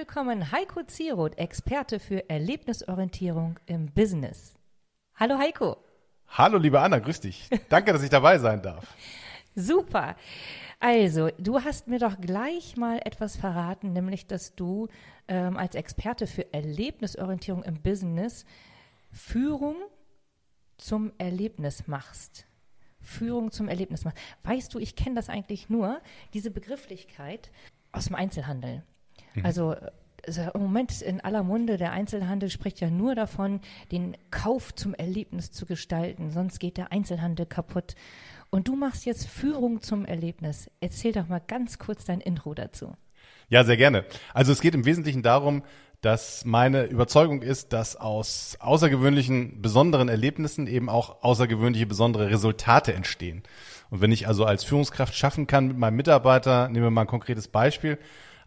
Willkommen, Heiko Zieroth, Experte für Erlebnisorientierung im Business. Hallo Heiko. Hallo liebe Anna, grüß dich. Danke, dass ich dabei sein darf. Super. Also, du hast mir doch gleich mal etwas verraten, nämlich, dass du ähm, als Experte für Erlebnisorientierung im Business Führung zum Erlebnis machst. Führung zum Erlebnis machst. Weißt du, ich kenne das eigentlich nur, diese Begrifflichkeit aus dem Einzelhandel. Mhm. Also also im Moment in aller Munde, der Einzelhandel spricht ja nur davon, den Kauf zum Erlebnis zu gestalten, sonst geht der Einzelhandel kaputt. Und du machst jetzt Führung zum Erlebnis. Erzähl doch mal ganz kurz dein Intro dazu. Ja, sehr gerne. Also es geht im Wesentlichen darum, dass meine Überzeugung ist, dass aus außergewöhnlichen, besonderen Erlebnissen eben auch außergewöhnliche, besondere Resultate entstehen. Und wenn ich also als Führungskraft schaffen kann mit meinem Mitarbeiter, nehmen wir mal ein konkretes Beispiel,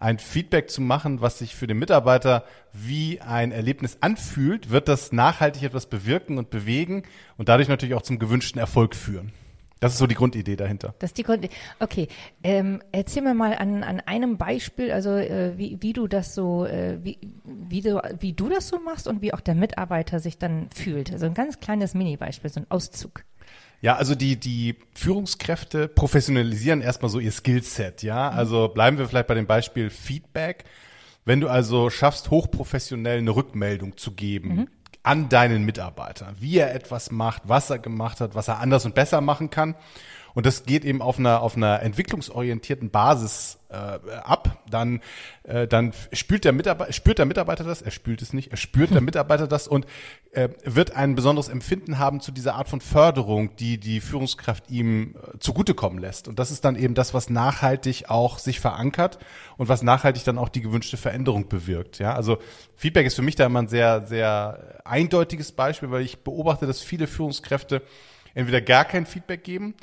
ein Feedback zu machen, was sich für den Mitarbeiter wie ein Erlebnis anfühlt, wird das nachhaltig etwas bewirken und bewegen und dadurch natürlich auch zum gewünschten Erfolg führen. Das ist so die Grundidee dahinter. Das ist die Grundidee. Okay, ähm, erzähl mir mal an, an einem Beispiel, also äh, wie, wie du das so, äh, wie, wie, du, wie du das so machst und wie auch der Mitarbeiter sich dann fühlt. Also ein ganz kleines Mini-Beispiel, so ein Auszug. Ja, also die, die Führungskräfte professionalisieren erstmal so ihr Skillset, ja. Mhm. Also bleiben wir vielleicht bei dem Beispiel Feedback. Wenn du also schaffst, hochprofessionell eine Rückmeldung zu geben mhm. an deinen Mitarbeiter, wie er etwas macht, was er gemacht hat, was er anders und besser machen kann, und das geht eben auf einer, auf einer entwicklungsorientierten Basis äh, ab, dann, äh, dann spürt der, Mitarbeiter, spürt der Mitarbeiter das, er spült es nicht, er spürt der Mitarbeiter das und äh, wird ein besonderes Empfinden haben zu dieser Art von Förderung, die die Führungskraft ihm äh, zugutekommen lässt. Und das ist dann eben das, was nachhaltig auch sich verankert und was nachhaltig dann auch die gewünschte Veränderung bewirkt. Ja, also Feedback ist für mich da immer ein sehr, sehr eindeutiges Beispiel, weil ich beobachte, dass viele Führungskräfte entweder gar kein Feedback geben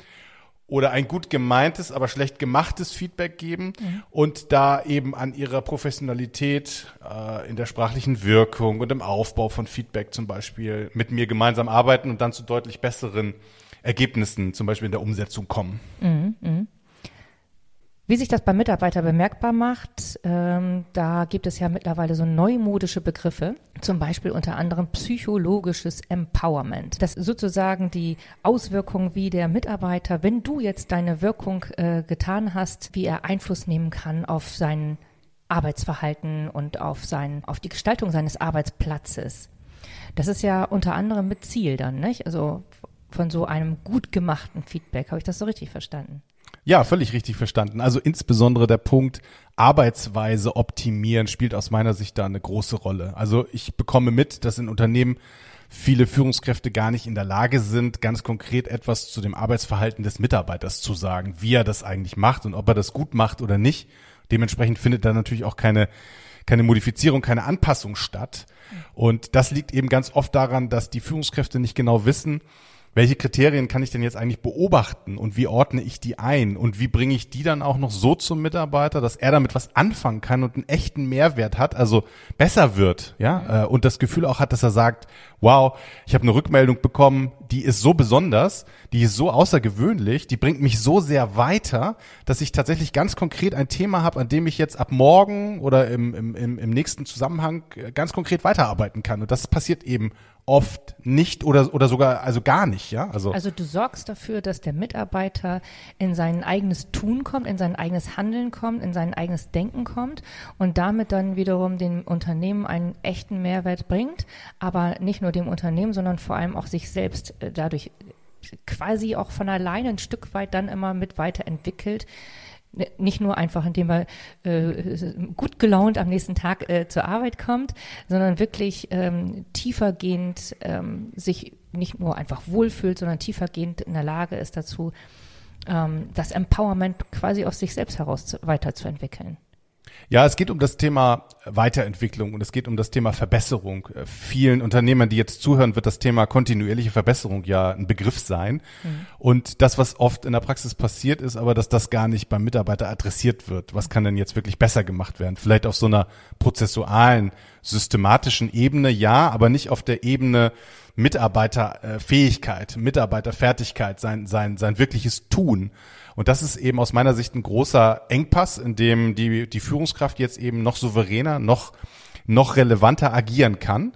oder ein gut gemeintes, aber schlecht gemachtes Feedback geben mhm. und da eben an ihrer Professionalität äh, in der sprachlichen Wirkung und im Aufbau von Feedback zum Beispiel mit mir gemeinsam arbeiten und dann zu deutlich besseren Ergebnissen, zum Beispiel in der Umsetzung kommen. Mhm, mh. Wie sich das beim Mitarbeiter bemerkbar macht, ähm, da gibt es ja mittlerweile so neumodische Begriffe, zum Beispiel unter anderem psychologisches Empowerment. Das sozusagen die Auswirkung, wie der Mitarbeiter, wenn du jetzt deine Wirkung äh, getan hast, wie er Einfluss nehmen kann auf sein Arbeitsverhalten und auf sein, auf die Gestaltung seines Arbeitsplatzes. Das ist ja unter anderem mit Ziel dann, nicht? Also von so einem gut gemachten Feedback. Habe ich das so richtig verstanden? Ja, völlig richtig verstanden. Also insbesondere der Punkt Arbeitsweise optimieren spielt aus meiner Sicht da eine große Rolle. Also ich bekomme mit, dass in Unternehmen viele Führungskräfte gar nicht in der Lage sind, ganz konkret etwas zu dem Arbeitsverhalten des Mitarbeiters zu sagen, wie er das eigentlich macht und ob er das gut macht oder nicht. Dementsprechend findet da natürlich auch keine keine Modifizierung, keine Anpassung statt. Und das liegt eben ganz oft daran, dass die Führungskräfte nicht genau wissen, welche Kriterien kann ich denn jetzt eigentlich beobachten und wie ordne ich die ein? Und wie bringe ich die dann auch noch so zum Mitarbeiter, dass er damit was anfangen kann und einen echten Mehrwert hat, also besser wird, ja, äh, und das Gefühl auch hat, dass er sagt, wow, ich habe eine Rückmeldung bekommen, die ist so besonders, die ist so außergewöhnlich, die bringt mich so sehr weiter, dass ich tatsächlich ganz konkret ein Thema habe, an dem ich jetzt ab morgen oder im, im, im nächsten Zusammenhang äh, ganz konkret weiterarbeiten kann. Und das passiert eben oft nicht oder, oder sogar also gar nicht, ja. Also, also du sorgst dafür, dass der Mitarbeiter in sein eigenes Tun kommt, in sein eigenes Handeln kommt, in sein eigenes Denken kommt und damit dann wiederum dem Unternehmen einen echten Mehrwert bringt, aber nicht nur dem Unternehmen, sondern vor allem auch sich selbst äh, dadurch quasi auch von alleine ein Stück weit dann immer mit weiterentwickelt, nicht nur einfach, indem er äh, gut gelaunt am nächsten Tag äh, zur Arbeit kommt, sondern wirklich ähm, tiefergehend ähm, sich nicht nur einfach wohlfühlt, sondern tiefergehend in der Lage ist dazu, ähm, das Empowerment quasi aus sich selbst heraus zu, weiterzuentwickeln. Ja, es geht um das Thema Weiterentwicklung und es geht um das Thema Verbesserung. Äh, Vielen Unternehmern, die jetzt zuhören, wird das Thema kontinuierliche Verbesserung ja ein Begriff sein. Mhm. Und das, was oft in der Praxis passiert, ist aber, dass das gar nicht beim Mitarbeiter adressiert wird. Was kann denn jetzt wirklich besser gemacht werden? Vielleicht auf so einer prozessualen, systematischen Ebene, ja, aber nicht auf der Ebene Mitarbeiterfähigkeit, Mitarbeiterfertigkeit, sein, sein, sein wirkliches Tun. Und das ist eben aus meiner Sicht ein großer Engpass, in dem die, die Führungskraft jetzt eben noch souveräner, noch, noch relevanter agieren kann.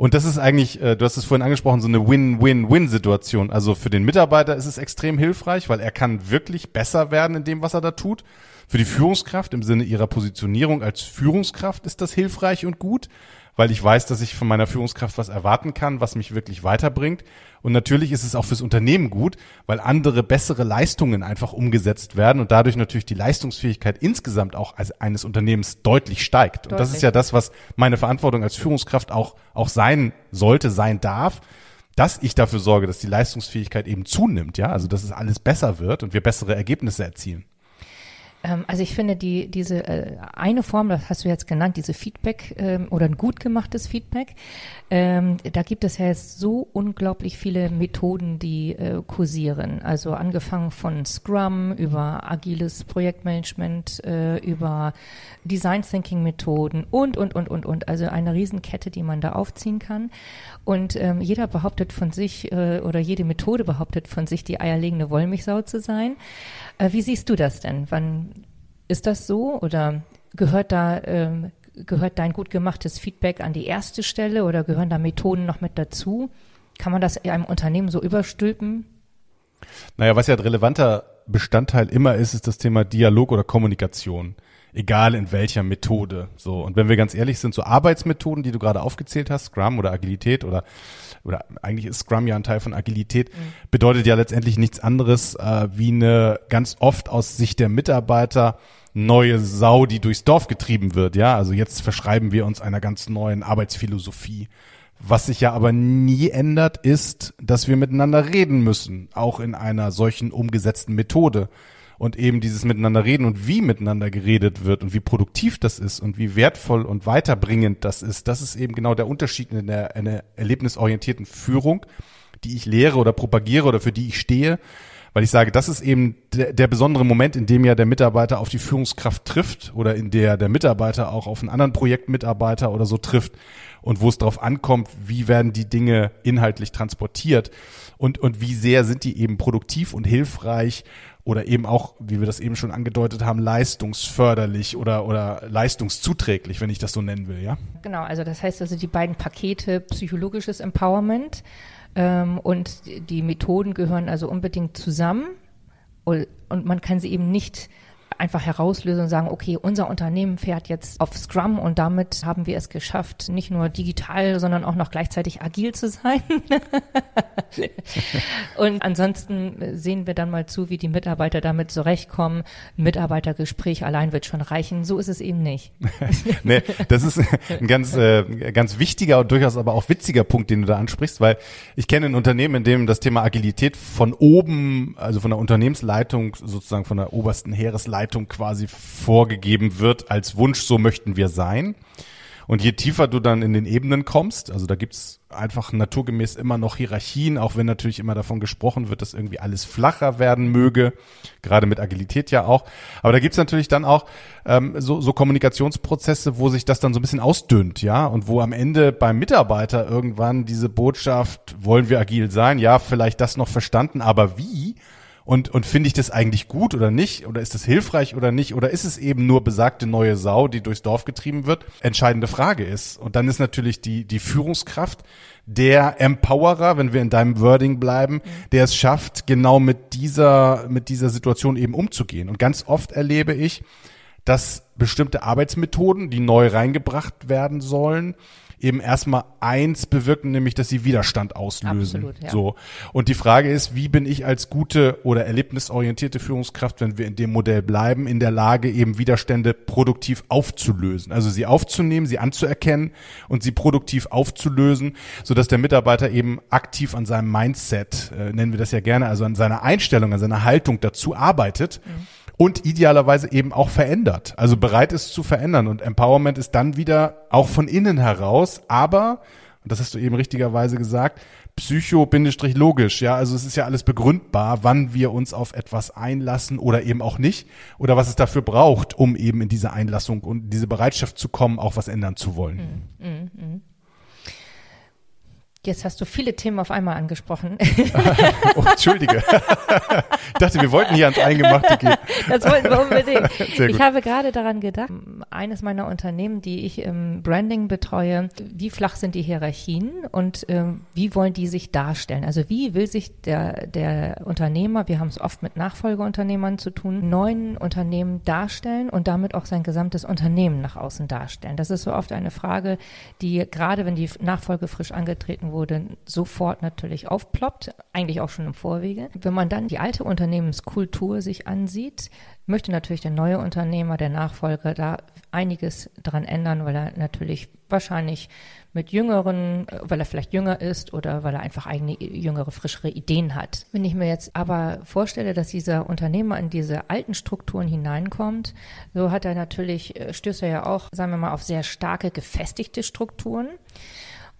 Und das ist eigentlich, äh, du hast es vorhin angesprochen, so eine Win-Win-Win-Situation. Also für den Mitarbeiter ist es extrem hilfreich, weil er kann wirklich besser werden in dem, was er da tut. Für die Führungskraft im Sinne ihrer Positionierung als Führungskraft ist das hilfreich und gut weil ich weiß, dass ich von meiner Führungskraft was erwarten kann, was mich wirklich weiterbringt. Und natürlich ist es auch fürs Unternehmen gut, weil andere bessere Leistungen einfach umgesetzt werden und dadurch natürlich die Leistungsfähigkeit insgesamt auch eines Unternehmens deutlich steigt. Deutlich. Und das ist ja das, was meine Verantwortung als Führungskraft auch, auch sein sollte, sein darf dass ich dafür sorge, dass die Leistungsfähigkeit eben zunimmt, ja, also dass es alles besser wird und wir bessere Ergebnisse erzielen. Ähm, also ich finde, die, diese äh, eine Form, das hast du jetzt genannt, diese Feedback ähm, oder ein gut gemachtes Feedback, ähm, da gibt es ja jetzt so unglaublich viele Methoden, die äh, kursieren. Also angefangen von Scrum über agiles Projektmanagement, äh, über Design Thinking Methoden und, und, und, und, und. Also eine Riesenkette, die man da aufziehen kann. Und ähm, jeder behauptet von sich äh, oder jede Methode behauptet von sich, die eierlegende Wollmilchsau zu sein. Äh, wie siehst du das denn? Wann ist das so oder gehört da ähm, gehört dein gut gemachtes Feedback an die erste Stelle oder gehören da Methoden noch mit dazu? Kann man das in einem Unternehmen so überstülpen? Naja, was ja ein relevanter Bestandteil immer ist, ist das Thema Dialog oder Kommunikation. Egal in welcher Methode. So. Und wenn wir ganz ehrlich sind, so Arbeitsmethoden, die du gerade aufgezählt hast, Scrum oder Agilität oder oder eigentlich ist Scrum ja ein Teil von Agilität, mhm. bedeutet ja letztendlich nichts anderes äh, wie eine ganz oft aus Sicht der Mitarbeiter neue Sau, die durchs Dorf getrieben wird. Ja, also jetzt verschreiben wir uns einer ganz neuen Arbeitsphilosophie. Was sich ja aber nie ändert, ist, dass wir miteinander reden müssen, auch in einer solchen umgesetzten Methode und eben dieses Miteinander reden und wie miteinander geredet wird und wie produktiv das ist und wie wertvoll und weiterbringend das ist, das ist eben genau der Unterschied in einer erlebnisorientierten Führung, die ich lehre oder propagiere oder für die ich stehe, weil ich sage, das ist eben der, der besondere Moment, in dem ja der Mitarbeiter auf die Führungskraft trifft oder in der der Mitarbeiter auch auf einen anderen Projektmitarbeiter oder so trifft und wo es darauf ankommt, wie werden die Dinge inhaltlich transportiert und, und wie sehr sind die eben produktiv und hilfreich oder eben auch, wie wir das eben schon angedeutet haben, leistungsförderlich oder, oder leistungszuträglich, wenn ich das so nennen will, ja? Genau, also das heißt also die beiden Pakete psychologisches Empowerment ähm, und die Methoden gehören also unbedingt zusammen und, und man kann sie eben nicht einfach herauslösen und sagen, okay, unser Unternehmen fährt jetzt auf Scrum und damit haben wir es geschafft, nicht nur digital, sondern auch noch gleichzeitig agil zu sein. und ansonsten sehen wir dann mal zu, wie die Mitarbeiter damit zurechtkommen. Mitarbeitergespräch allein wird schon reichen. So ist es eben nicht. nee, das ist ein ganz, äh, ganz wichtiger und durchaus aber auch witziger Punkt, den du da ansprichst, weil ich kenne ein Unternehmen, in dem das Thema Agilität von oben, also von der Unternehmensleitung, sozusagen von der obersten Heeresleitung, Leitung quasi vorgegeben wird als Wunsch, so möchten wir sein. Und je tiefer du dann in den Ebenen kommst, also da gibt's einfach naturgemäß immer noch Hierarchien, auch wenn natürlich immer davon gesprochen wird, dass irgendwie alles flacher werden möge, gerade mit Agilität ja auch. Aber da gibt's natürlich dann auch ähm, so, so Kommunikationsprozesse, wo sich das dann so ein bisschen ausdünnt, ja, und wo am Ende beim Mitarbeiter irgendwann diese Botschaft, wollen wir agil sein? Ja, vielleicht das noch verstanden, aber wie? Und, und finde ich das eigentlich gut oder nicht? Oder ist das hilfreich oder nicht? Oder ist es eben nur besagte neue Sau, die durchs Dorf getrieben wird? Entscheidende Frage ist. Und dann ist natürlich die, die Führungskraft der Empowerer, wenn wir in deinem Wording bleiben, der es schafft, genau mit dieser, mit dieser Situation eben umzugehen. Und ganz oft erlebe ich, dass bestimmte Arbeitsmethoden, die neu reingebracht werden sollen, eben erstmal eins bewirken, nämlich dass sie Widerstand auslösen. Absolut, ja. So. Und die Frage ist, wie bin ich als gute oder erlebnisorientierte Führungskraft, wenn wir in dem Modell bleiben, in der Lage, eben Widerstände produktiv aufzulösen. Also sie aufzunehmen, sie anzuerkennen und sie produktiv aufzulösen, sodass der Mitarbeiter eben aktiv an seinem Mindset, äh, nennen wir das ja gerne, also an seiner Einstellung, an seiner Haltung dazu arbeitet. Mhm und idealerweise eben auch verändert. Also bereit ist zu verändern. Und Empowerment ist dann wieder auch von innen heraus, aber, und das hast du eben richtigerweise gesagt, psycho-logisch, ja, also es ist ja alles begründbar, wann wir uns auf etwas einlassen oder eben auch nicht oder was es dafür braucht, um eben in diese Einlassung und diese Bereitschaft zu kommen, auch was ändern zu wollen. Mm, mm, mm. Jetzt hast du viele Themen auf einmal angesprochen. oh, Entschuldige. ich dachte, wir wollten hier ans Eingemachte gehen. Das wollten wir unbedingt. Ich habe gerade daran gedacht, eines meiner Unternehmen, die ich im Branding betreue, wie flach sind die Hierarchien und ähm, wie wollen die sich darstellen? Also wie will sich der, der Unternehmer, wir haben es oft mit Nachfolgeunternehmern zu tun, neuen Unternehmen darstellen und damit auch sein gesamtes Unternehmen nach außen darstellen? Das ist so oft eine Frage, die gerade wenn die Nachfolge frisch angetreten wurde, sofort natürlich aufploppt, eigentlich auch schon im Vorwege. Wenn man dann die alte Unternehmenskultur sich ansieht, möchte natürlich der neue Unternehmer, der Nachfolger da einiges dran ändern, weil er natürlich wahrscheinlich mit jüngeren, weil er vielleicht jünger ist oder weil er einfach eigene jüngere, frischere Ideen hat. Wenn ich mir jetzt aber vorstelle, dass dieser Unternehmer in diese alten Strukturen hineinkommt, so hat er natürlich, äh, stößt er ja auch, sagen wir mal, auf sehr starke, gefestigte Strukturen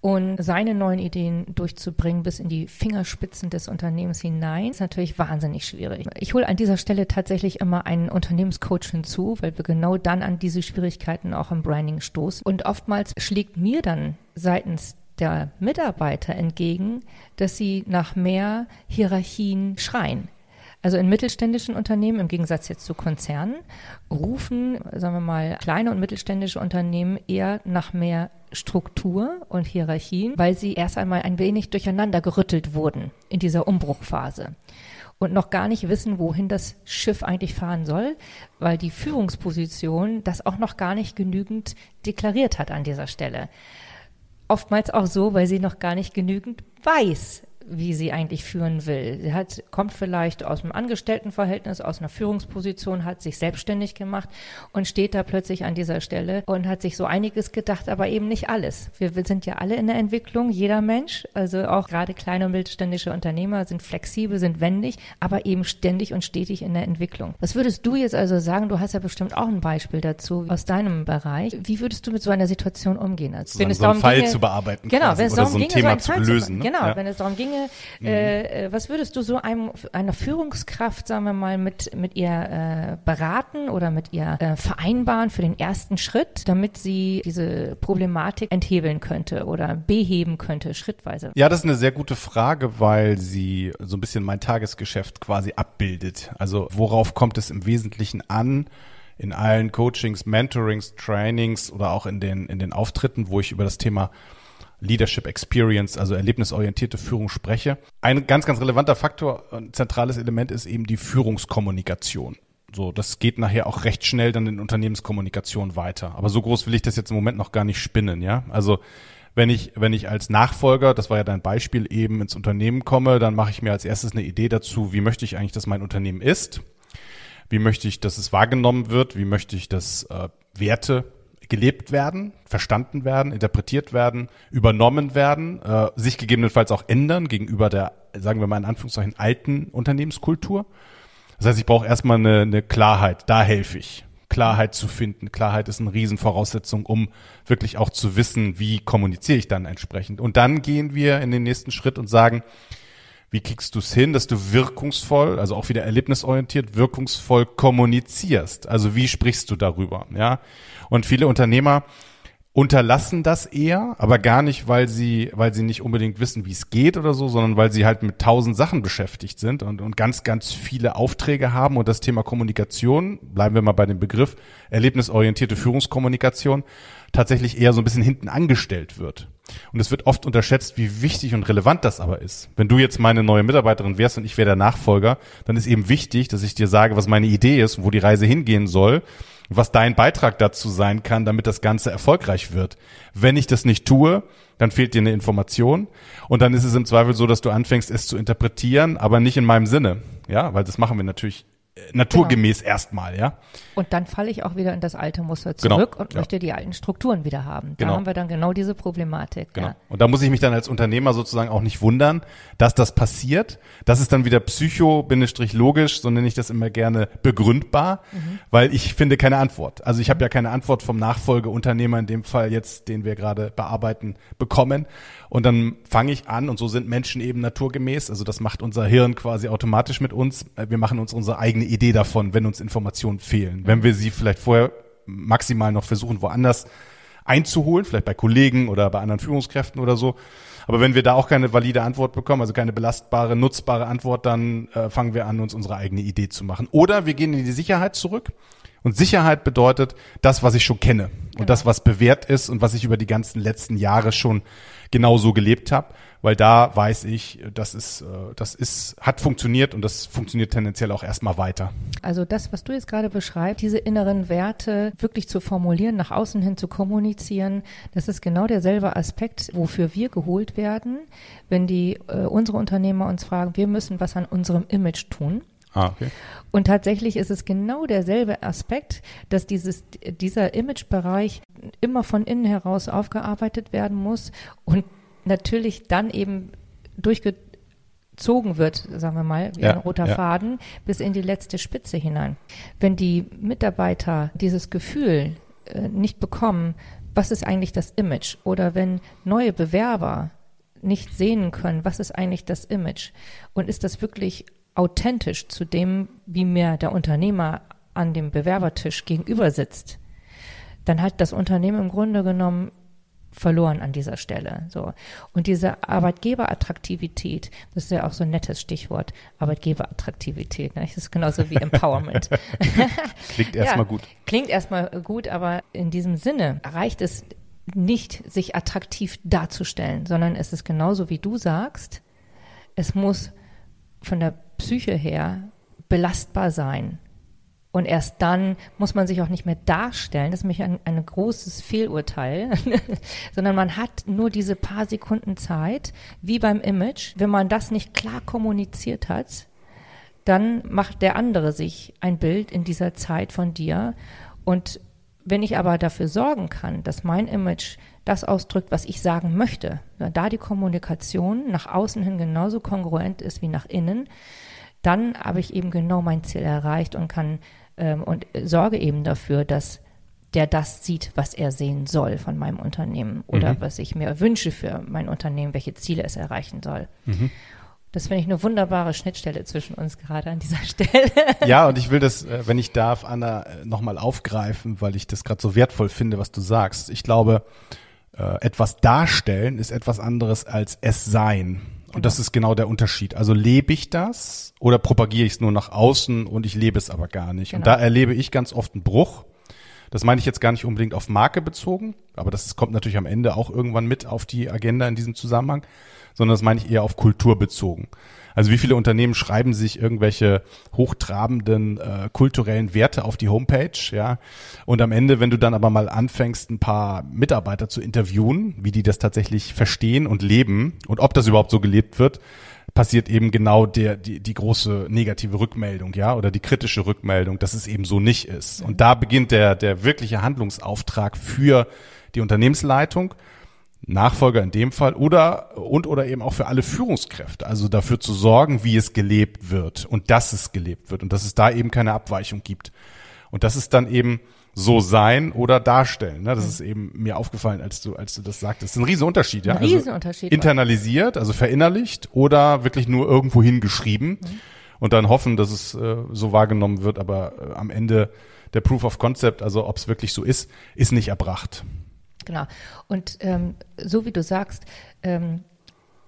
und seine neuen Ideen durchzubringen bis in die Fingerspitzen des Unternehmens hinein, ist natürlich wahnsinnig schwierig. Ich hole an dieser Stelle tatsächlich immer einen Unternehmenscoach hinzu, weil wir genau dann an diese Schwierigkeiten auch im Branding stoßen. Und oftmals schlägt mir dann seitens der Mitarbeiter entgegen, dass sie nach mehr Hierarchien schreien. Also in mittelständischen Unternehmen, im Gegensatz jetzt zu Konzernen, rufen, sagen wir mal, kleine und mittelständische Unternehmen eher nach mehr Struktur und Hierarchien, weil sie erst einmal ein wenig durcheinander gerüttelt wurden in dieser Umbruchphase und noch gar nicht wissen, wohin das Schiff eigentlich fahren soll, weil die Führungsposition das auch noch gar nicht genügend deklariert hat an dieser Stelle. Oftmals auch so, weil sie noch gar nicht genügend weiß, wie sie eigentlich führen will. Sie hat, kommt vielleicht aus einem Angestelltenverhältnis, aus einer Führungsposition, hat sich selbstständig gemacht und steht da plötzlich an dieser Stelle und hat sich so einiges gedacht, aber eben nicht alles. Wir, wir sind ja alle in der Entwicklung, jeder Mensch, also auch gerade kleine und mittelständische Unternehmer sind flexibel, sind wendig, aber eben ständig und stetig in der Entwicklung. Was würdest du jetzt also sagen? Du hast ja bestimmt auch ein Beispiel dazu aus deinem Bereich. Wie würdest du mit so einer Situation umgehen? Also, wenn es so darum Fall ginge, zu bearbeiten genau, wenn es darum so ein ginge, Thema so zu lösen. Ne? Genau, ja. wenn es darum ginge, mhm. äh, was würdest du so einem, einer Führungskraft, sagen wir mal, mit, mit ihr äh, beraten oder mit ihr äh, vereinbaren für den ersten Schritt, damit sie diese Problematik enthebeln könnte oder beheben könnte, schrittweise? Ja, das ist eine sehr gute Frage, weil sie so ein bisschen mein Tagesgeschäft quasi abbildet. Also worauf kommt es im Wesentlichen an? in allen Coachings, Mentorings, Trainings oder auch in den, in den Auftritten, wo ich über das Thema Leadership Experience, also erlebnisorientierte Führung spreche. Ein ganz, ganz relevanter Faktor, ein zentrales Element ist eben die Führungskommunikation. So, das geht nachher auch recht schnell dann in Unternehmenskommunikation weiter. Aber so groß will ich das jetzt im Moment noch gar nicht spinnen, ja. Also, wenn ich, wenn ich als Nachfolger, das war ja dein Beispiel, eben ins Unternehmen komme, dann mache ich mir als erstes eine Idee dazu, wie möchte ich eigentlich, dass mein Unternehmen ist? Wie möchte ich, dass es wahrgenommen wird? Wie möchte ich, dass äh, Werte gelebt werden, verstanden werden, interpretiert werden, übernommen werden, äh, sich gegebenenfalls auch ändern gegenüber der, sagen wir mal in Anführungszeichen, alten Unternehmenskultur. Das heißt, ich brauche erstmal eine, eine Klarheit, da helfe ich. Klarheit zu finden. Klarheit ist eine Riesenvoraussetzung, um wirklich auch zu wissen, wie kommuniziere ich dann entsprechend. Und dann gehen wir in den nächsten Schritt und sagen, wie kriegst du es hin, dass du wirkungsvoll, also auch wieder erlebnisorientiert, wirkungsvoll kommunizierst? Also wie sprichst du darüber? Ja. Und viele Unternehmer unterlassen das eher, aber gar nicht, weil sie, weil sie nicht unbedingt wissen, wie es geht oder so, sondern weil sie halt mit tausend Sachen beschäftigt sind und, und ganz, ganz viele Aufträge haben und das Thema Kommunikation, bleiben wir mal bei dem Begriff, erlebnisorientierte Führungskommunikation, tatsächlich eher so ein bisschen hinten angestellt wird. Und es wird oft unterschätzt, wie wichtig und relevant das aber ist. Wenn du jetzt meine neue Mitarbeiterin wärst und ich wäre der Nachfolger, dann ist eben wichtig, dass ich dir sage, was meine Idee ist und wo die Reise hingehen soll, was dein Beitrag dazu sein kann, damit das Ganze erfolgreich wird. Wenn ich das nicht tue, dann fehlt dir eine Information und dann ist es im Zweifel so, dass du anfängst, es zu interpretieren, aber nicht in meinem Sinne. Ja, weil das machen wir natürlich naturgemäß erstmal, ja. Und dann falle ich auch wieder in das alte Muster Genau, zurück und ja. möchte die alten Strukturen wieder haben. Da Genau. haben wir dann genau diese Problematik. Genau. Ja. Und da muss ich mich dann als Unternehmer sozusagen auch nicht wundern, dass das passiert. Das ist dann wieder psycho-logisch, so nenne ich das immer gerne, begründbar, weil ich finde keine Antwort. Also ich habe ja keine Antwort vom Nachfolgeunternehmer, in dem Fall jetzt, den wir gerade bearbeiten, bekommen. Und dann fange ich an, und so sind Menschen eben naturgemäß, also das macht unser Hirn quasi automatisch mit uns. Wir machen uns unsere eigene Idee davon, wenn uns Informationen fehlen. Wenn wir sie vielleicht vorher maximal noch versuchen, woanders einzuholen, vielleicht bei Kollegen oder bei anderen Führungskräften oder so. Aber wenn wir da auch keine valide Antwort bekommen, also keine belastbare, nutzbare Antwort, dann äh, fangen wir an, uns unsere eigene Idee zu machen. Oder wir gehen in die Sicherheit zurück. Und Sicherheit bedeutet das, was ich schon kenne und das, was bewährt ist und was ich über die ganzen letzten Jahre schon genauso gelebt habe, weil da weiß ich, das ist, äh, das ist, hat funktioniert und das funktioniert tendenziell auch erstmal weiter. Also das, was du jetzt gerade beschreibst, diese inneren Werte wirklich zu formulieren, nach außen hin zu kommunizieren, das ist genau derselbe Aspekt, wofür wir geholt werden, wenn die äh, unsere Unternehmer uns fragen, wir müssen was an unserem Image tun. Ah, okay. Und tatsächlich ist es genau derselbe Aspekt, dass dieses, dieser Imagebereich immer von innen heraus aufgearbeitet werden muss und natürlich dann eben durchgezogen wird, sagen wir mal, wie Ja, ein roter ja. Faden, bis in die letzte Spitze hinein. Wenn die Mitarbeiter dieses Gefühl äh, nicht bekommen, was ist eigentlich das Image? Oder wenn neue Bewerber nicht sehen können, was ist eigentlich das Image? Und ist das wirklich authentisch zu dem, wie mir der Unternehmer an dem Bewerbertisch gegenüber sitzt? Dann hat das Unternehmen im Grunde genommen verloren an dieser Stelle. So. Und diese Arbeitgeberattraktivität, das ist ja auch so ein nettes Stichwort, Arbeitgeberattraktivität, ne? das ist genauso wie Empowerment. Klingt erstmal gut. Klingt erstmal gut, aber in diesem Sinne reicht es nicht, sich attraktiv darzustellen, sondern es ist genauso wie du sagst, es muss von der Psyche her belastbar sein. Und erst dann muss man sich auch nicht mehr darstellen. Das ist nämlich ein, ein großes Fehlurteil, sondern man hat nur diese paar Sekunden Zeit, wie beim Image. Wenn man das nicht klar kommuniziert hat, dann macht der andere sich ein Bild in dieser Zeit von dir. Und wenn ich aber dafür sorgen kann, dass mein Image das ausdrückt, was ich sagen möchte, da die Kommunikation nach außen hin genauso kongruent ist wie nach innen, dann habe ich eben genau mein Ziel erreicht und kann ähm, und sorge eben dafür, dass der das sieht, was er sehen soll von meinem Unternehmen oder was ich mir wünsche für mein Unternehmen, welche Ziele es erreichen soll. Das finde ich eine wunderbare Schnittstelle zwischen uns gerade an dieser Stelle. Ja, und ich will das, äh, wenn ich darf, Anna, äh, nochmal aufgreifen, weil ich das gerade so wertvoll finde, was du sagst. Ich glaube, äh, etwas darstellen ist etwas anderes als es sein. Und das ist genau der Unterschied. Also lebe ich das oder propagiere ich es nur nach außen und ich lebe es aber gar nicht. Und Genau. da erlebe ich ganz oft einen Bruch. Das meine ich jetzt gar nicht unbedingt auf Marke bezogen, aber das kommt natürlich am Ende auch irgendwann mit auf die Agenda in diesem Zusammenhang, sondern das meine ich eher auf Kultur bezogen. Also wie viele Unternehmen schreiben sich irgendwelche hochtrabenden äh, kulturellen Werte auf die Homepage, ja? Und am Ende, wenn du dann aber mal anfängst, ein paar Mitarbeiter zu interviewen, wie die das tatsächlich verstehen und leben und ob das überhaupt so gelebt wird, passiert eben genau der, die, die große negative Rückmeldung, ja, oder die kritische Rückmeldung, dass es eben so nicht ist. Und da beginnt der, der wirkliche Handlungsauftrag für die Unternehmensleitung, Nachfolger in dem Fall oder und oder eben auch für alle Führungskräfte, also dafür zu sorgen, wie es gelebt wird und dass es gelebt wird und dass es da eben keine Abweichung gibt. Und das ist dann eben so sein oder darstellen. Ne? Das ist eben mir aufgefallen, als du, als du das sagtest. Das ist ein Riesenunterschied, ja. Ein Riesenunterschied. Also internalisiert, also verinnerlicht oder wirklich nur irgendwo hingeschrieben und dann hoffen, dass es äh, so wahrgenommen wird, aber äh, am Ende der Proof of Concept, also ob es wirklich so ist, ist nicht erbracht. Genau. Und ähm, so wie du sagst, ähm,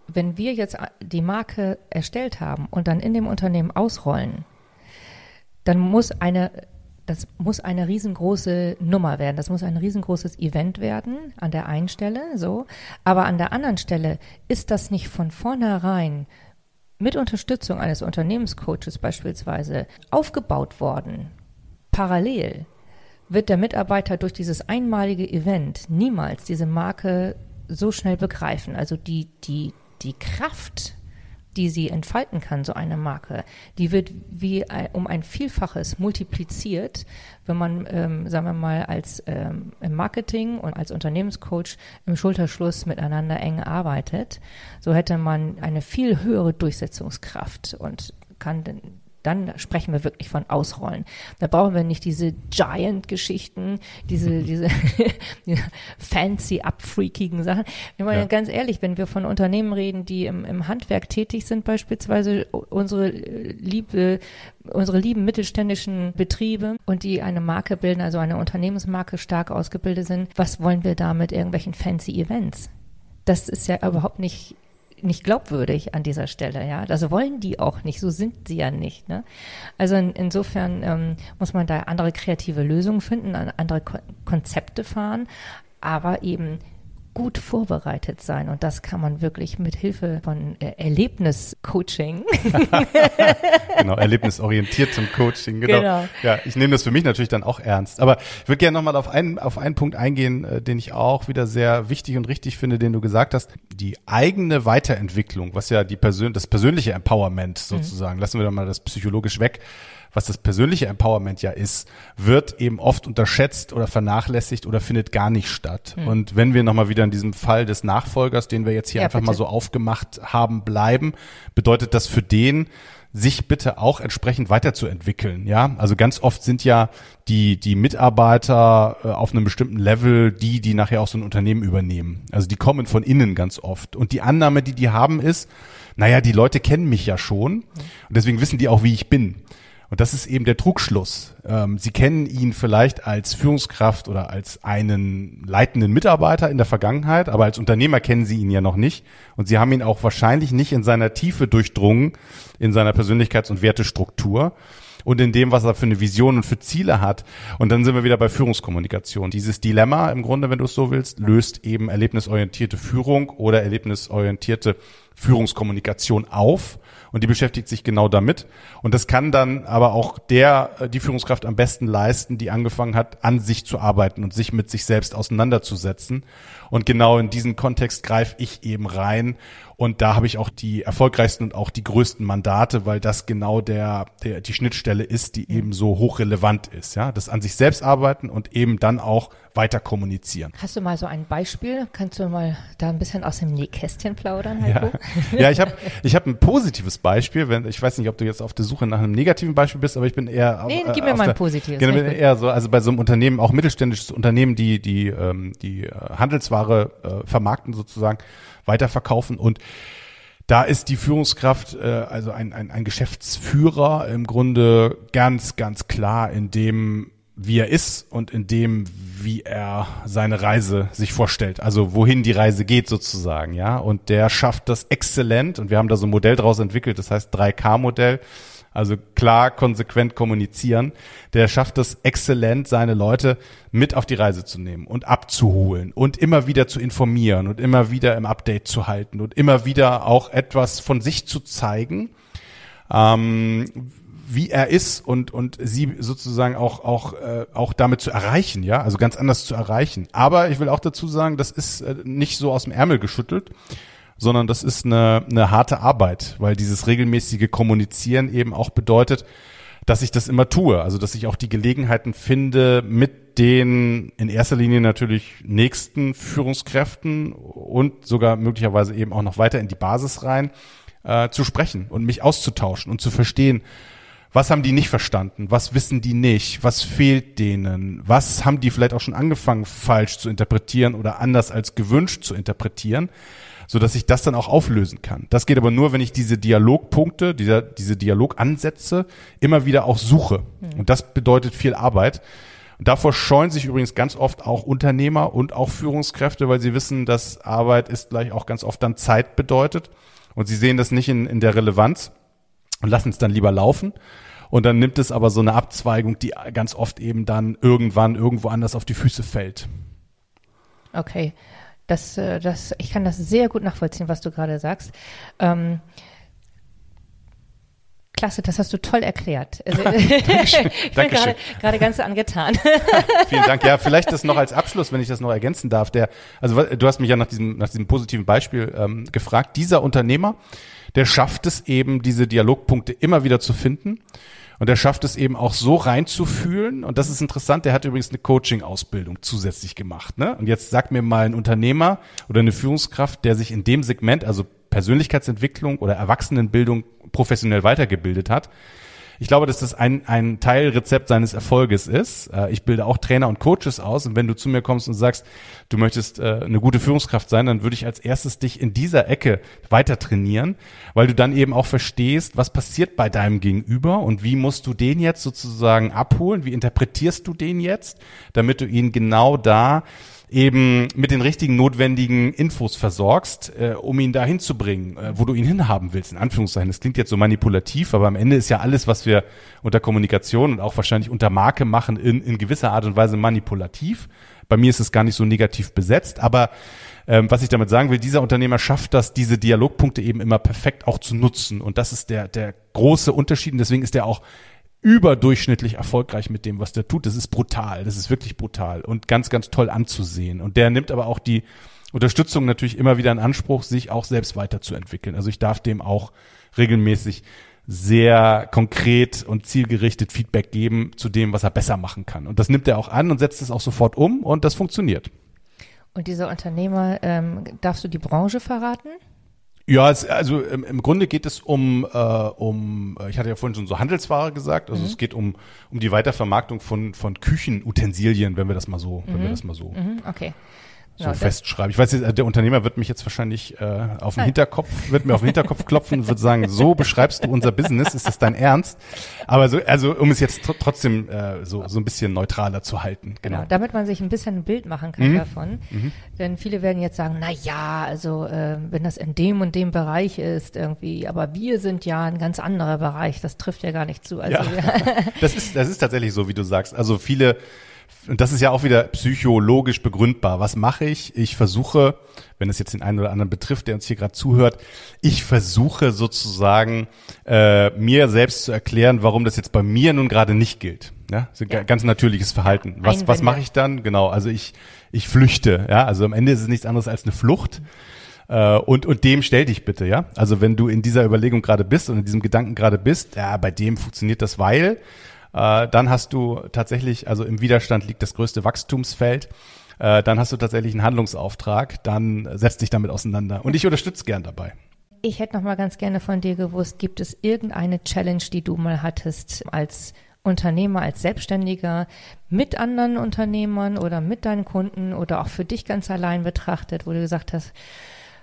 wenn wir jetzt die Marke erstellt haben und dann in dem Unternehmen ausrollen, dann muss eine, das muss eine riesengroße Nummer werden. Das muss ein riesengroßes Event werden an der einen Stelle, so. Aber an der anderen Stelle ist das nicht von vornherein mit Unterstützung eines Unternehmenscoaches beispielsweise aufgebaut worden, parallel wird der Mitarbeiter durch dieses einmalige Event niemals diese Marke so schnell begreifen. Also die, die, die Kraft die sie entfalten kann, so eine Marke, die wird wie um ein Vielfaches multipliziert, wenn man, ähm, sagen wir mal, als ähm, im Marketing und als Unternehmenscoach im Schulterschluss miteinander eng arbeitet. So hätte man eine viel höhere Durchsetzungskraft und kann dann sprechen wir wirklich von Ausrollen. Da brauchen wir nicht diese Giant-Geschichten, diese, diese fancy, abfreakigen Sachen. Ich meine, ja. ganz ehrlich, wenn wir von Unternehmen reden, die im, im Handwerk tätig sind, beispielsweise unsere liebe, unsere lieben mittelständischen Betriebe und die eine Marke bilden, also eine Unternehmensmarke stark ausgebildet sind, was wollen wir da mit irgendwelchen fancy Events? Das ist ja überhaupt nicht nicht glaubwürdig an dieser Stelle, ja. Also wollen die auch nicht, so sind sie ja nicht. Ne? Also in, insofern ähm, muss man da andere kreative Lösungen finden, andere Ko Konzepte fahren, aber eben gut vorbereitet sein. Und das kann man wirklich mit Hilfe von äh, Erlebniscoaching. genau, erlebnisorientiertem Coaching, genau. genau. Ja, ich nehme das für mich natürlich dann auch ernst. Aber ich würde gerne nochmal auf einen, auf einen Punkt eingehen, äh, den ich auch wieder sehr wichtig und richtig finde, den du gesagt hast. Die eigene Weiterentwicklung, was ja die Persön das persönliche Empowerment mhm. sozusagen, mhm. lassen wir doch mal das psychologisch weg was das persönliche Empowerment ja ist, wird eben oft unterschätzt oder vernachlässigt oder findet gar nicht statt. Mhm. Und wenn wir nochmal wieder in diesem Fall des Nachfolgers, den wir jetzt hier ja, einfach bitte. mal so aufgemacht haben, bleiben, bedeutet das für den, sich bitte auch entsprechend weiterzuentwickeln. Ja, also ganz oft sind ja die die Mitarbeiter äh, auf einem bestimmten Level die, die nachher auch so ein Unternehmen übernehmen. Also die kommen von innen ganz oft. Und die Annahme, die die haben, ist, naja, die Leute kennen mich ja schon und deswegen wissen die auch, wie ich bin. Und das ist eben der Trugschluss. Ähm, Sie kennen ihn vielleicht als Führungskraft oder als einen leitenden Mitarbeiter in der Vergangenheit, aber als Unternehmer kennen Sie ihn ja noch nicht. Und Sie haben ihn auch wahrscheinlich nicht in seiner Tiefe durchdrungen, in seiner Persönlichkeits- und Wertestruktur und in dem, was er für eine Vision und für Ziele hat. Und dann sind wir wieder bei Führungskommunikation. Dieses Dilemma im Grunde, wenn du es so willst, löst eben erlebnisorientierte Führung oder erlebnisorientierte Führungskommunikation auf und die beschäftigt sich genau damit. Und das kann dann aber auch der, äh, die Führungskraft am besten leisten, die angefangen hat, an sich zu arbeiten und sich mit sich selbst auseinanderzusetzen. Und genau in diesen Kontext greife ich eben rein. Und da habe ich auch die erfolgreichsten und auch die größten Mandate, weil das genau der, der die Schnittstelle ist, die eben so hochrelevant ist. Ja, das an sich selbst arbeiten und eben dann auch weiter kommunizieren. Hast du mal so ein Beispiel? Kannst du mal da ein bisschen aus dem Nähkästchen plaudern, Heiko? Ja, ja ich habe ich hab ein positives Beispiel. Wenn, ich weiß nicht, ob du jetzt auf der Suche nach einem negativen Beispiel bist, aber ich bin eher. Nee, äh, gib mir mal ein positives. Genau, bin eher so, also bei so einem Unternehmen, auch mittelständisches Unternehmen, die die ähm, die äh, Handelsware äh, vermarkten sozusagen, weiterverkaufen und da ist die Führungskraft, äh, also ein, ein, ein Geschäftsführer im Grunde ganz, ganz klar in dem wie er ist und in dem, wie er seine Reise sich vorstellt. Also wohin die Reise geht sozusagen, ja. Und der schafft das exzellent und wir haben da so ein Modell draus entwickelt, das heißt 3K-Modell. Also klar, konsequent kommunizieren. Der schafft es exzellent, seine Leute mit auf die Reise zu nehmen und abzuholen und immer wieder zu informieren und immer wieder im Update zu halten und immer wieder auch etwas von sich zu zeigen. Ähm, wie er ist und und sie sozusagen auch auch äh, auch damit zu erreichen, ja, also ganz anders zu erreichen. Aber ich will auch dazu sagen, das ist äh, nicht so aus dem Ärmel geschüttelt, sondern das ist eine eine harte Arbeit, weil dieses regelmäßige Kommunizieren eben auch bedeutet, dass ich das immer tue, also dass ich auch die Gelegenheiten finde, mit den in erster Linie natürlich nächsten Führungskräften und sogar möglicherweise eben auch noch weiter in die Basis rein äh, zu sprechen und mich auszutauschen und zu verstehen, was haben die nicht verstanden? Was wissen die nicht? Was fehlt denen? Was haben die vielleicht auch schon angefangen falsch zu interpretieren oder anders als gewünscht zu interpretieren? so dass ich das dann auch auflösen kann. Das geht aber nur, wenn ich diese Dialogpunkte, diese, diese Dialogansätze immer wieder auch suche. Mhm. Und das bedeutet viel Arbeit. Und davor scheuen sich übrigens ganz oft auch Unternehmer und auch Führungskräfte, weil sie wissen, dass Arbeit ist gleich auch ganz oft dann Zeit bedeutet. Und sie sehen das nicht in, in der Relevanz und lassen es dann lieber laufen. Und dann nimmt es aber so eine Abzweigung, die ganz oft eben dann irgendwann irgendwo anders auf die Füße fällt. Okay. Das, äh, das, ich kann das sehr gut nachvollziehen, was du gerade sagst. Ähm, klasse, das hast du toll erklärt. Also, ich bin Dankeschön. gerade, gerade ganz angetan. Vielen Dank. Ja, vielleicht das noch als Abschluss, wenn ich das noch ergänzen darf. Der, also du hast mich ja nach diesem, nach diesem positiven Beispiel ähm, gefragt. Dieser Unternehmer, der schafft es eben, diese Dialogpunkte immer wieder zu finden. Und er schafft es eben auch so reinzufühlen. Und das ist interessant. Der hat übrigens eine Coaching-Ausbildung zusätzlich gemacht. Ne? Und jetzt sagt mir mal ein Unternehmer oder eine Führungskraft, der sich in dem Segment, also Persönlichkeitsentwicklung oder Erwachsenenbildung professionell weitergebildet hat. Ich glaube, dass das ein, ein Teilrezept seines Erfolges ist. Äh, Ich bilde auch Trainer und Coaches aus. Und wenn du zu mir kommst und sagst, du möchtest äh, eine gute Führungskraft sein, dann würde ich als erstes dich in dieser Ecke weiter trainieren, weil du dann eben auch verstehst, was passiert bei deinem Gegenüber und wie musst du den jetzt sozusagen abholen, wie interpretierst du den jetzt, damit du ihn genau da eben mit den richtigen notwendigen Infos versorgst, äh, um ihn dahin zu bringen, äh, wo du ihn hinhaben willst, in Anführungszeichen. Das klingt jetzt so manipulativ, aber am Ende ist ja alles, was wir unter Kommunikation und auch wahrscheinlich unter Marke machen, in, in gewisser Art und Weise manipulativ. Bei mir ist es gar nicht so negativ besetzt, aber ähm, was ich damit sagen will, dieser Unternehmer schafft das, diese Dialogpunkte eben immer perfekt auch zu nutzen. Und das ist der, der große Unterschied. Und deswegen ist er auch überdurchschnittlich erfolgreich mit dem, was der tut. Das ist brutal. Das ist wirklich brutal und ganz, ganz toll anzusehen. Und der nimmt aber auch die Unterstützung natürlich immer wieder in Anspruch, sich auch selbst weiterzuentwickeln. Also ich darf dem auch regelmäßig sehr konkret und zielgerichtet Feedback geben zu dem, was er besser machen kann. Und das nimmt er auch an und setzt es auch sofort um und das funktioniert. Und dieser Unternehmer, ähm, darfst du die Branche verraten? Ja, es, also im, im Grunde geht es um, äh, um, äh, ich hatte ja vorhin schon so Handelsware gesagt, also es geht um, um die Weitervermarktung von, von Küchenutensilien, wenn wir das mal so, wenn wir das mal so, Mhm, okay. So das- festschreiben. Ich weiß jetzt, der Unternehmer wird mich jetzt wahrscheinlich äh, auf den Hinterkopf, wird mir auf den Hinterkopf klopfen und wird sagen, so beschreibst du unser Business, ist das dein Ernst? Aber so, also um es jetzt tr trotzdem äh, so, so ein bisschen neutraler zu halten. Genau, Genau. damit man sich ein bisschen ein Bild machen kann davon. Denn viele werden jetzt sagen, na ja, also äh, wenn das in dem und dem Bereich ist irgendwie, aber wir sind ja ein ganz anderer Bereich, das trifft ja gar nicht zu. Also Ja. Das ist, das ist tatsächlich so, wie du sagst. Also viele, und das ist ja auch wieder psychologisch begründbar. Was mache ich? Ich versuche, wenn es jetzt den einen oder anderen betrifft, der uns hier gerade zuhört, ich versuche sozusagen äh, mir selbst zu erklären, warum das jetzt bei mir nun gerade nicht gilt. Ja, das ist ein Ja. ganz natürliches Verhalten. Was, was mache ich dann? Genau, also ich, ich flüchte. Ja, also am Ende ist es nichts anderes als eine Flucht. Äh, und, und dem stell dich bitte, ja. Also wenn du in dieser Überlegung gerade bist und in diesem Gedanken gerade bist, ja, bei dem funktioniert das, weil, äh, dann hast du tatsächlich, also im Widerstand liegt das größte Wachstumsfeld, äh, dann hast du tatsächlich einen Handlungsauftrag, dann setz dich damit auseinander. Und ich unterstütze gern dabei. Ich hätte noch mal ganz gerne von dir gewusst, gibt es irgendeine Challenge, die du mal hattest als Unternehmer, als Selbstständiger mit anderen Unternehmern oder mit deinen Kunden oder auch für dich ganz allein betrachtet, wo du gesagt hast,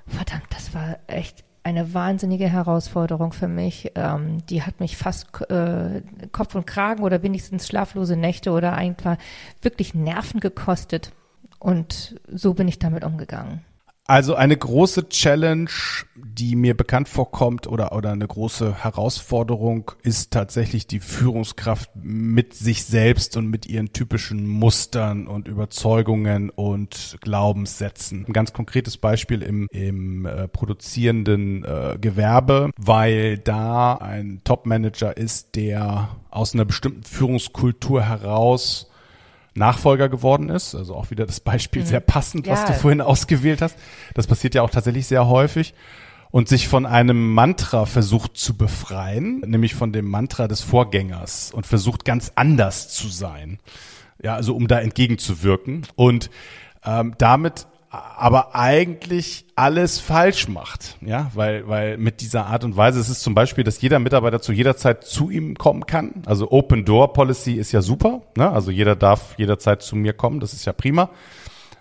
verdammt, das war echt eine wahnsinnige Herausforderung für mich. Ähm, die hat mich fast äh, Kopf und Kragen oder wenigstens schlaflose Nächte oder einfach wirklich Nerven gekostet. Und so bin ich damit umgegangen. Also eine große Challenge, die mir bekannt vorkommt oder, oder eine große Herausforderung ist tatsächlich die Führungskraft mit sich selbst und mit ihren typischen Mustern und Überzeugungen und Glaubenssätzen. Ein ganz konkretes Beispiel im, im äh, produzierenden äh, Gewerbe, weil da ein Top-Manager ist, der aus einer bestimmten Führungskultur heraus Nachfolger geworden ist. Also auch wieder das Beispiel sehr passend, was Ja. du vorhin ausgewählt hast. Das passiert ja auch tatsächlich sehr häufig. Und sich von einem Mantra versucht zu befreien, nämlich von dem Mantra des Vorgängers und versucht ganz anders zu sein. Ja, also um da entgegenzuwirken. Und ähm, damit aber eigentlich alles falsch macht, ja, weil, weil mit dieser Art und Weise, es ist zum Beispiel, dass jeder Mitarbeiter zu jeder Zeit zu ihm kommen kann. Also Open Door Policy ist ja super, ne? Also jeder darf jederzeit zu mir kommen, das ist ja prima.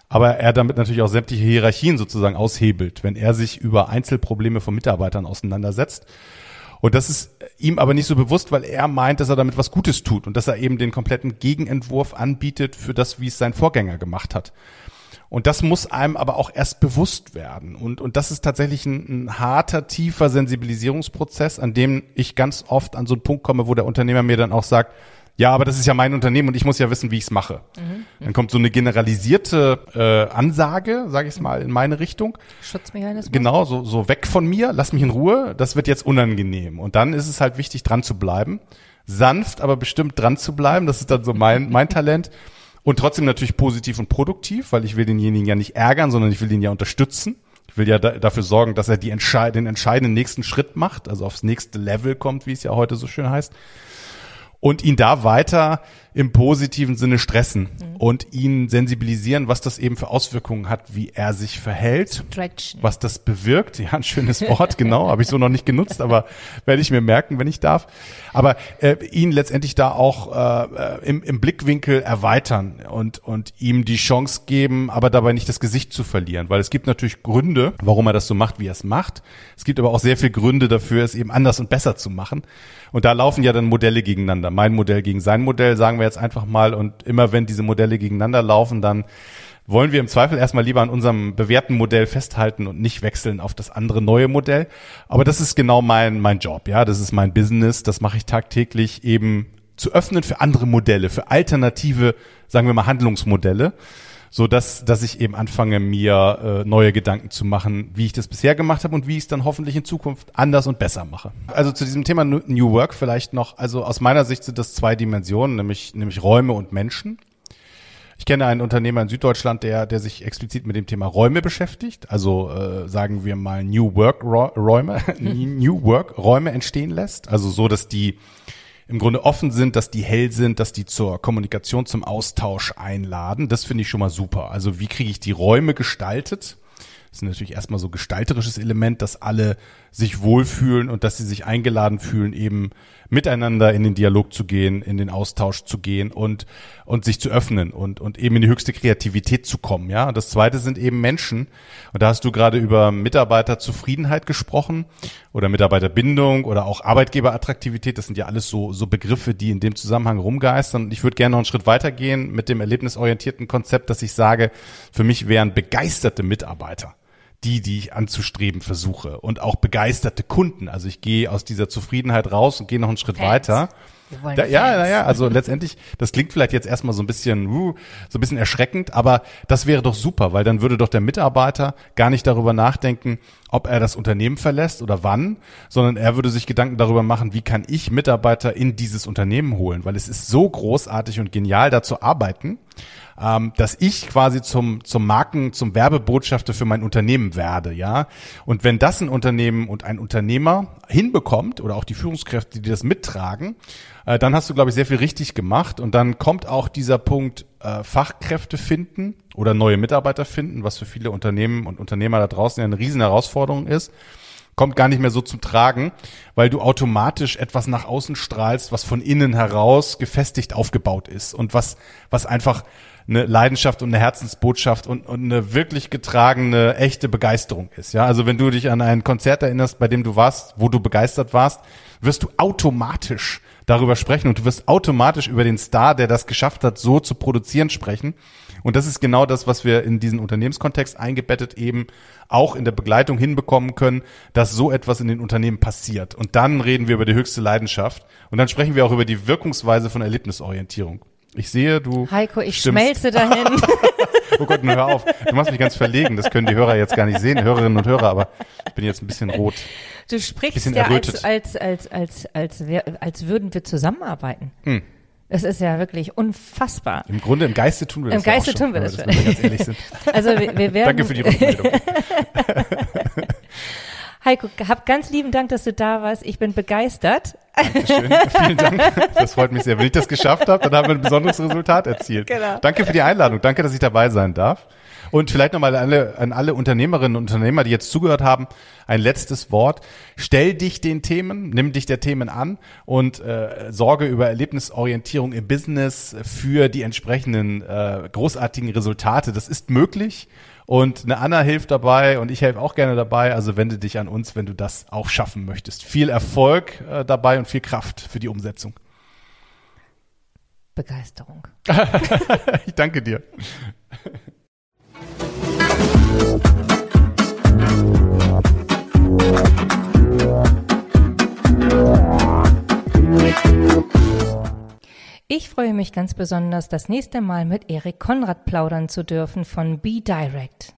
Aber er damit natürlich auch sämtliche Hierarchien sozusagen aushebelt, wenn er sich über Einzelprobleme von Mitarbeitern auseinandersetzt. Und das ist ihm aber nicht so bewusst, weil er meint, dass er damit was Gutes tut und dass er eben den kompletten Gegenentwurf anbietet für das, wie es sein Vorgänger gemacht hat. Und das muss einem aber auch erst bewusst werden. Und, und das ist tatsächlich ein, ein harter, tiefer Sensibilisierungsprozess, an dem ich ganz oft an so einen Punkt komme, wo der Unternehmer mir dann auch sagt, Ja, aber das ist ja mein Unternehmen und ich muss ja wissen, wie ich es mache. Mhm. Dann kommt so eine generalisierte äh, Ansage, sage ich es mal, in meine Richtung. Schutzmechanismus. Genau, so, so weg von mir, lass mich in Ruhe, das wird jetzt unangenehm. Und dann ist es halt wichtig, dran zu bleiben. Sanft, aber bestimmt dran zu bleiben, das ist dann so mein, mein Talent. Und trotzdem natürlich positiv und produktiv, weil ich will denjenigen ja nicht ärgern, sondern ich will ihn ja unterstützen. Ich will ja da, dafür sorgen, dass er die entscheid den entscheidenden nächsten Schritt macht, also aufs nächste Level kommt, wie es ja heute so schön heißt und ihn da weiter im positiven Sinne stressen mhm. und ihn sensibilisieren, was das eben für Auswirkungen hat, wie er sich verhält, Distraction. was das bewirkt. Ja, ein schönes Wort, genau, habe ich so noch nicht genutzt, aber werde ich mir merken, wenn ich darf. Aber äh, ihn letztendlich da auch äh, im, im Blickwinkel erweitern und, und ihm die Chance geben, aber dabei nicht das Gesicht zu verlieren, weil es gibt natürlich Gründe, warum er das so macht, wie er es macht. Es gibt aber auch sehr viele Gründe dafür, es eben anders und besser zu machen. Und da laufen ja dann Modelle gegeneinander. Mein Modell gegen sein Modell, sagen wir jetzt einfach mal. Und immer wenn diese Modelle gegeneinander laufen, dann wollen wir im Zweifel erstmal lieber an unserem bewährten Modell festhalten und nicht wechseln auf das andere neue Modell. Aber das ist genau mein, mein Job, ja. Das ist mein Business. Das mache ich tagtäglich eben zu öffnen für andere Modelle, für alternative, sagen wir mal, Handlungsmodelle so dass, dass ich eben anfange, mir äh, neue Gedanken zu machen, wie ich das bisher gemacht habe und wie ich es dann hoffentlich in Zukunft anders und besser mache. Also zu diesem Thema New Work vielleicht noch, also aus meiner Sicht sind das zwei Dimensionen, nämlich, nämlich Räume und Menschen. Ich kenne einen Unternehmer in Süddeutschland, der, der sich explizit mit dem Thema Räume beschäftigt, also äh, sagen wir mal New Work Räume, New Work Räume entstehen lässt, also so, dass die im Grunde offen sind, dass die hell sind, dass die zur Kommunikation, zum Austausch einladen. Das finde ich schon mal super. Also wie kriege ich die Räume gestaltet? Das ist natürlich erstmal so gestalterisches Element, dass alle sich wohlfühlen und dass sie sich eingeladen fühlen, eben miteinander in den Dialog zu gehen, in den Austausch zu gehen und, und sich zu öffnen und, und eben in die höchste Kreativität zu kommen. Ja, und das zweite sind eben Menschen. Und da hast du gerade über Mitarbeiterzufriedenheit gesprochen oder Mitarbeiterbindung oder auch Arbeitgeberattraktivität. Das sind ja alles so, so Begriffe, die in dem Zusammenhang rumgeistern. Und ich würde gerne noch einen Schritt weitergehen mit dem erlebnisorientierten Konzept, dass ich sage, für mich wären begeisterte Mitarbeiter die, die ich anzustreben versuche und auch begeisterte Kunden. Also ich gehe aus dieser Zufriedenheit raus und gehe noch einen Schritt Fans. weiter. Da, ja, naja, also letztendlich, das klingt vielleicht jetzt erstmal so ein bisschen, uh, so ein bisschen erschreckend, aber das wäre doch super, weil dann würde doch der Mitarbeiter gar nicht darüber nachdenken, ob er das Unternehmen verlässt oder wann, sondern er würde sich Gedanken darüber machen, wie kann ich Mitarbeiter in dieses Unternehmen holen, weil es ist so großartig und genial, da zu arbeiten ähm, dass ich quasi zum, zum Marken, zum Werbebotschafter für mein Unternehmen werde, ja. Und wenn das ein Unternehmen und ein Unternehmer hinbekommt oder auch die Führungskräfte, die das mittragen, äh, dann hast du, glaube ich, sehr viel richtig gemacht. Und dann kommt auch dieser Punkt äh, Fachkräfte finden oder neue Mitarbeiter finden, was für viele Unternehmen und Unternehmer da draußen ja eine riesen Herausforderung ist kommt gar nicht mehr so zum Tragen, weil du automatisch etwas nach außen strahlst, was von innen heraus gefestigt aufgebaut ist und was, was einfach eine Leidenschaft und eine Herzensbotschaft und, und eine wirklich getragene, echte Begeisterung ist. Ja, also wenn du dich an ein Konzert erinnerst, bei dem du warst, wo du begeistert warst, wirst du automatisch darüber sprechen und du wirst automatisch über den Star, der das geschafft hat, so zu produzieren, sprechen. Und das ist genau das, was wir in diesen Unternehmenskontext eingebettet eben auch in der Begleitung hinbekommen können, dass so etwas in den Unternehmen passiert. Und dann reden wir über die höchste Leidenschaft und dann sprechen wir auch über die Wirkungsweise von Erlebnisorientierung. Ich sehe, du. Heiko, ich stimmst. schmelze dahin. oh Gott, nur hör auf. Du machst mich ganz verlegen. Das können die Hörer jetzt gar nicht sehen, Hörerinnen und Hörer, aber ich bin jetzt ein bisschen rot. Du sprichst ja als, als, als, als, als, als würden wir zusammenarbeiten. Hm. Das ist ja wirklich unfassbar. Im Grunde, im Geiste tun wir das. Im Geiste ja tun wir das. Wenn wir ganz ehrlich sind. Also wir, wir werden. Danke für die Rückmeldung. Heiko, hab ganz lieben Dank, dass du da warst. Ich bin begeistert. Dankeschön. Vielen Dank. Das freut mich sehr. Wenn ich das geschafft habe, dann haben wir ein besonderes Resultat erzielt. Genau. Danke für die Einladung. Danke, dass ich dabei sein darf. Und vielleicht nochmal an alle, an alle Unternehmerinnen und Unternehmer, die jetzt zugehört haben, ein letztes Wort. Stell dich den Themen, nimm dich der Themen an und äh, sorge über Erlebnisorientierung im Business für die entsprechenden äh, großartigen Resultate. Das ist möglich. Und eine Anna hilft dabei und ich helfe auch gerne dabei. Also wende dich an uns, wenn du das auch schaffen möchtest. Viel Erfolg äh, dabei und viel Kraft für die Umsetzung. Begeisterung. ich danke dir. Ich freue mich ganz besonders, das nächste Mal mit Erik Konrad plaudern zu dürfen von Be Direct.